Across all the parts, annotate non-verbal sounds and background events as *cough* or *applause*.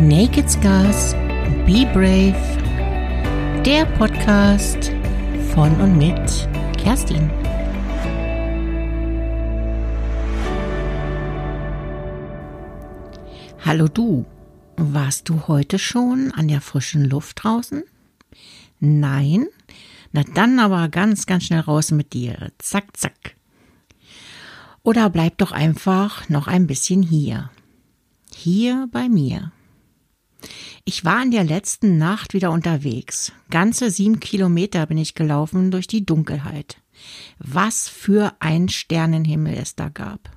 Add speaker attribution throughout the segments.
Speaker 1: Naked Scars, Be Brave, der Podcast von und mit Kerstin. Hallo du, warst du heute schon an der frischen Luft draußen? Nein? Na dann aber ganz, ganz schnell raus mit dir. Zack, zack. Oder bleib doch einfach noch ein bisschen hier. Hier bei mir. Ich war in der letzten Nacht wieder unterwegs. Ganze sieben Kilometer bin ich gelaufen durch die Dunkelheit. Was für ein Sternenhimmel es da gab.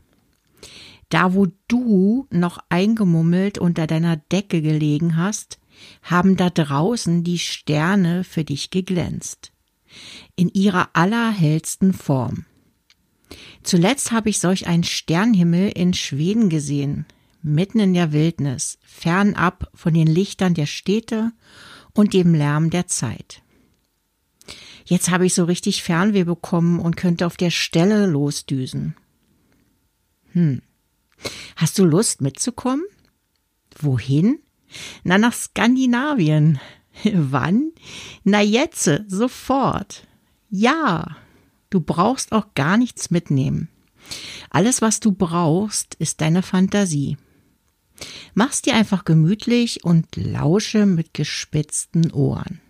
Speaker 1: Da, wo du noch eingemummelt unter deiner Decke gelegen hast, haben da draußen die Sterne für dich geglänzt. In ihrer allerhellsten Form. Zuletzt habe ich solch einen Sternhimmel in Schweden gesehen, mitten in der Wildnis, fernab von den Lichtern der Städte und dem Lärm der Zeit. Jetzt habe ich so richtig Fernweh bekommen und könnte auf der Stelle losdüsen. Hm. Hast du Lust mitzukommen? Wohin? Na, nach Skandinavien. *laughs* Wann? Na jetzt, sofort. Ja, du brauchst auch gar nichts mitnehmen. Alles, was du brauchst, ist deine Fantasie. Mach's dir einfach gemütlich und lausche mit gespitzten Ohren.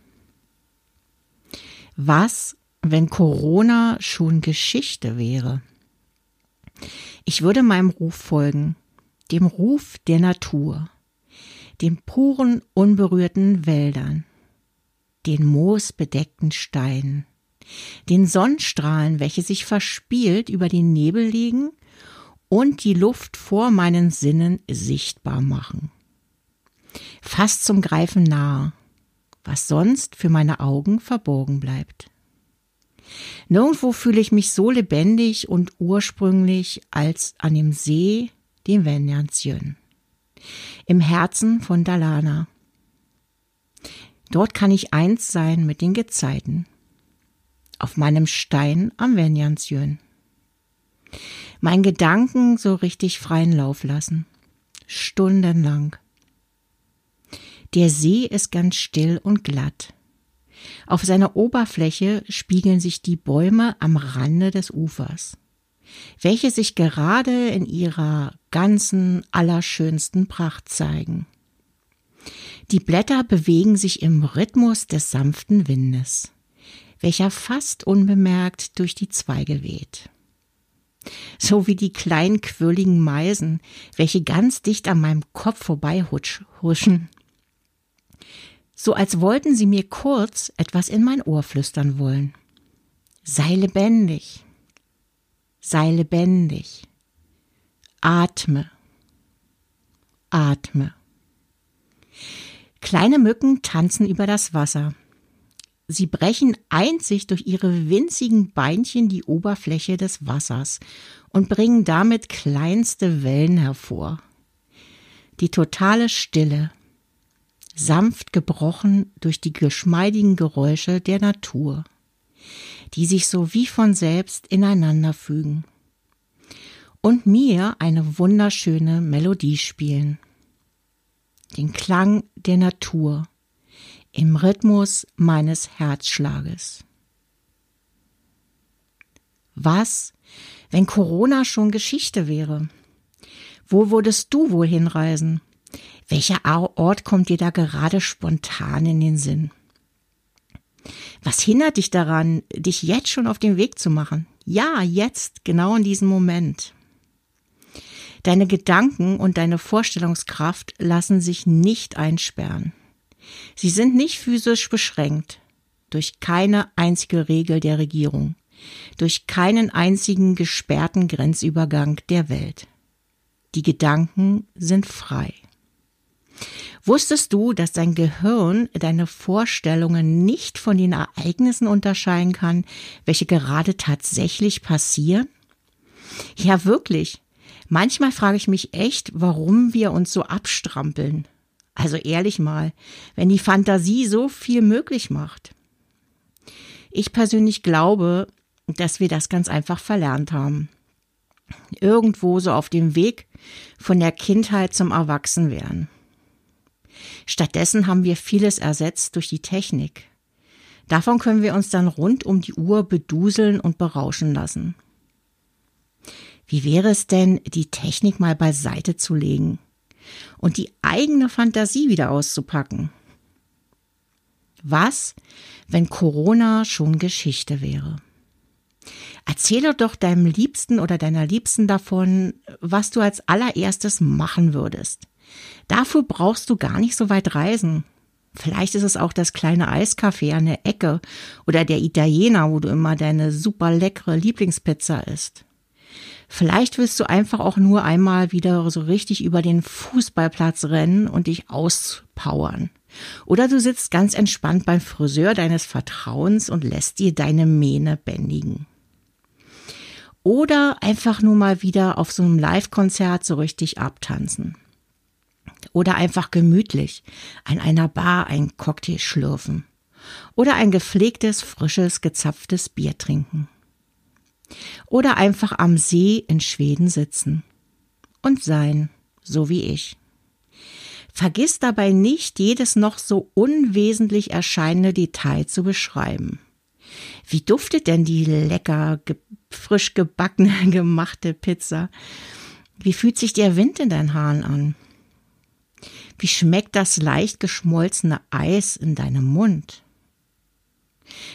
Speaker 1: Was, wenn Corona schon Geschichte wäre? Ich würde meinem Ruf folgen, dem Ruf der Natur, den puren, unberührten Wäldern, den moosbedeckten Steinen, den Sonnenstrahlen, welche sich verspielt über den Nebel legen und die Luft vor meinen Sinnen sichtbar machen. Fast zum Greifen nahe, was sonst für meine Augen verborgen bleibt. Nirgendwo fühle ich mich so lebendig und ursprünglich als an dem See, dem Venjanzjön, im Herzen von Dalana. Dort kann ich eins sein mit den Gezeiten, auf meinem Stein am Venjanzjön mein Gedanken so richtig freien Lauf lassen. Stundenlang. Der See ist ganz still und glatt. Auf seiner Oberfläche spiegeln sich die Bäume am Rande des Ufers, welche sich gerade in ihrer ganzen allerschönsten Pracht zeigen. Die Blätter bewegen sich im Rhythmus des sanften Windes, welcher fast unbemerkt durch die Zweige weht so wie die kleinen quirligen Meisen, welche ganz dicht an meinem Kopf vorbeihuschen. So als wollten sie mir kurz etwas in mein Ohr flüstern wollen. Sei lebendig, sei lebendig, atme, atme. Kleine Mücken tanzen über das Wasser. Sie brechen einzig durch ihre winzigen Beinchen die Oberfläche des Wassers und bringen damit kleinste Wellen hervor. Die totale Stille, sanft gebrochen durch die geschmeidigen Geräusche der Natur, die sich so wie von selbst ineinander fügen und mir eine wunderschöne Melodie spielen. Den Klang der Natur im Rhythmus meines Herzschlages. Was, wenn Corona schon Geschichte wäre? Wo würdest du wohl hinreisen? Welcher Ort kommt dir da gerade spontan in den Sinn? Was hindert dich daran, dich jetzt schon auf den Weg zu machen? Ja, jetzt, genau in diesem Moment. Deine Gedanken und deine Vorstellungskraft lassen sich nicht einsperren. Sie sind nicht physisch beschränkt durch keine einzige Regel der Regierung, durch keinen einzigen gesperrten Grenzübergang der Welt. Die Gedanken sind frei. Wusstest du, dass dein Gehirn deine Vorstellungen nicht von den Ereignissen unterscheiden kann, welche gerade tatsächlich passieren? Ja, wirklich. Manchmal frage ich mich echt, warum wir uns so abstrampeln. Also ehrlich mal, wenn die Fantasie so viel möglich macht. Ich persönlich glaube, dass wir das ganz einfach verlernt haben. Irgendwo so auf dem Weg von der Kindheit zum Erwachsenwerden. Stattdessen haben wir vieles ersetzt durch die Technik. Davon können wir uns dann rund um die Uhr beduseln und berauschen lassen. Wie wäre es denn, die Technik mal beiseite zu legen und die eigene Fantasie wieder auszupacken? Was, wenn Corona schon Geschichte wäre? Erzähle doch deinem Liebsten oder deiner Liebsten davon, was du als allererstes machen würdest. Dafür brauchst du gar nicht so weit reisen. Vielleicht ist es auch das kleine Eiscafé an der Ecke oder der Italiener, wo du immer deine super leckere Lieblingspizza isst. Vielleicht willst du einfach auch nur einmal wieder so richtig über den Fußballplatz rennen und dich auspowern. Oder du sitzt ganz entspannt beim Friseur deines Vertrauens und lässt dir deine Mähne bändigen. Oder einfach nur mal wieder auf so einem Live-Konzert so richtig abtanzen. Oder einfach gemütlich an einer Bar ein Cocktail schlürfen. Oder ein gepflegtes, frisches, gezapftes Bier trinken. Oder einfach am See in Schweden sitzen. Und sein, so wie ich. Vergiss dabei nicht, jedes noch so unwesentlich erscheinende Detail zu beschreiben. Wie duftet denn die lecker, ge frisch gebackene, *laughs* gemachte Pizza? Wie fühlt sich der Wind in deinen Haaren an? Wie schmeckt das leicht geschmolzene Eis in deinem Mund?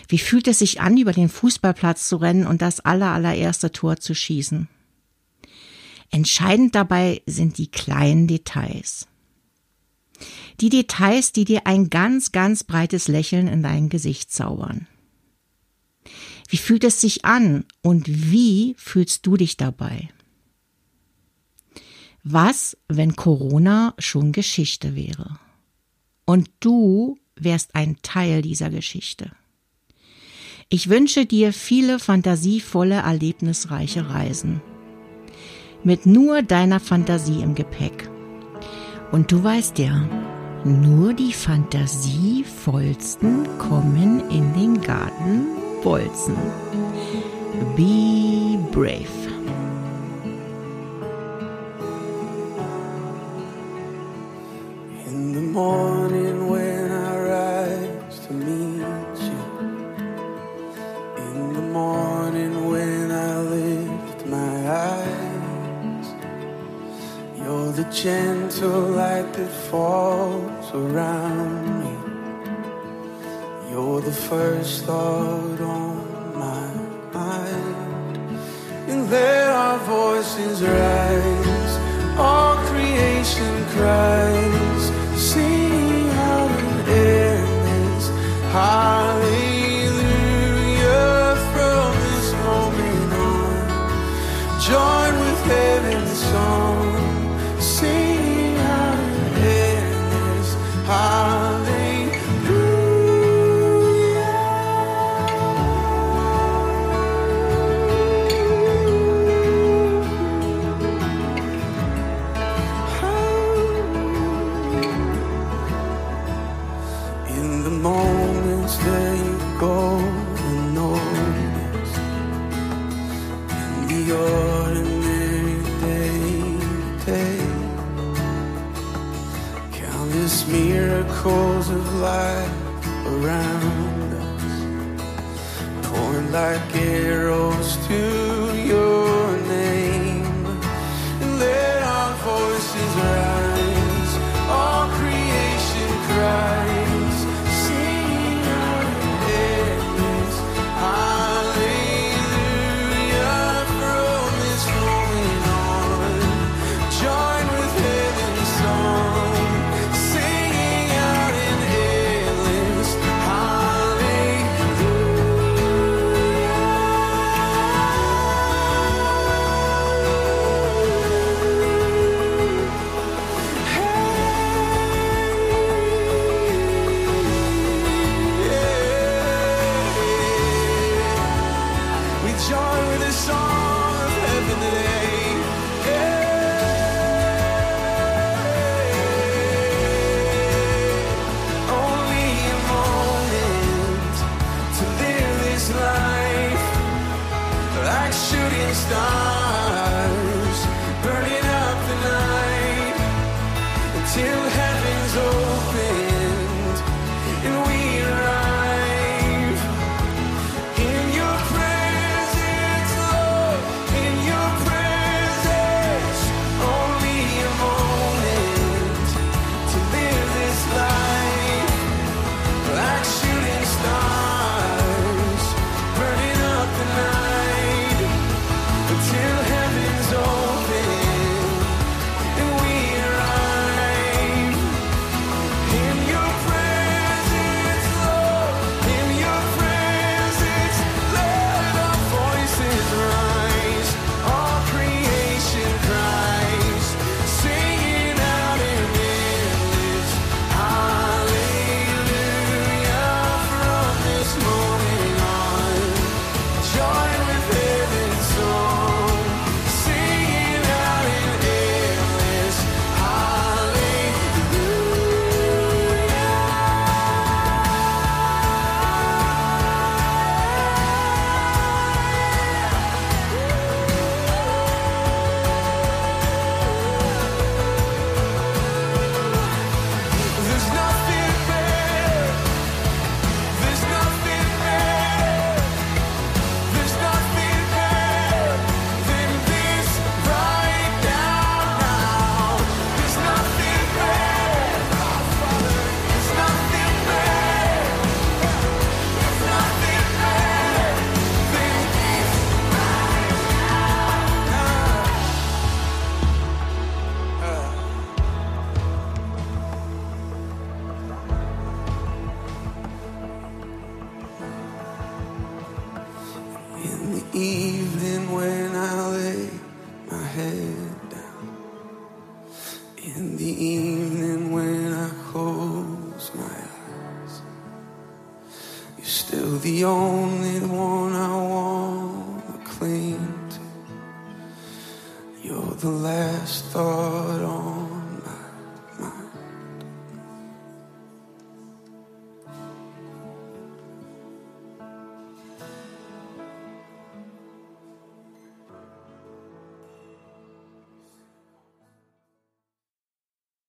Speaker 1: Wie fühlt es sich an, über den Fußballplatz zu rennen und das allerallererste Tor zu schießen? Entscheidend dabei sind die kleinen Details. Die Details, die dir ein ganz, ganz breites Lächeln in dein Gesicht zaubern. Wie fühlt es sich an und wie fühlst du dich dabei? Was, wenn Corona schon Geschichte wäre? Und du wärst ein Teil dieser Geschichte. Ich wünsche dir viele fantasievolle, erlebnisreiche Reisen. Mit nur deiner Fantasie im Gepäck. Und du weißt ja, nur die fantasievollsten kommen in den Garten Bolzen. Be brave.
Speaker 2: In the morning gentle light that falls around me. You're the first thought on my mind. And there our voices rise, all creation cries, singing out in endless hallelujah from this moment on. Join with heaven's song, In the moments that you go unnoticed, in the ordinary day, countless miracles of life around us, pouring like arrows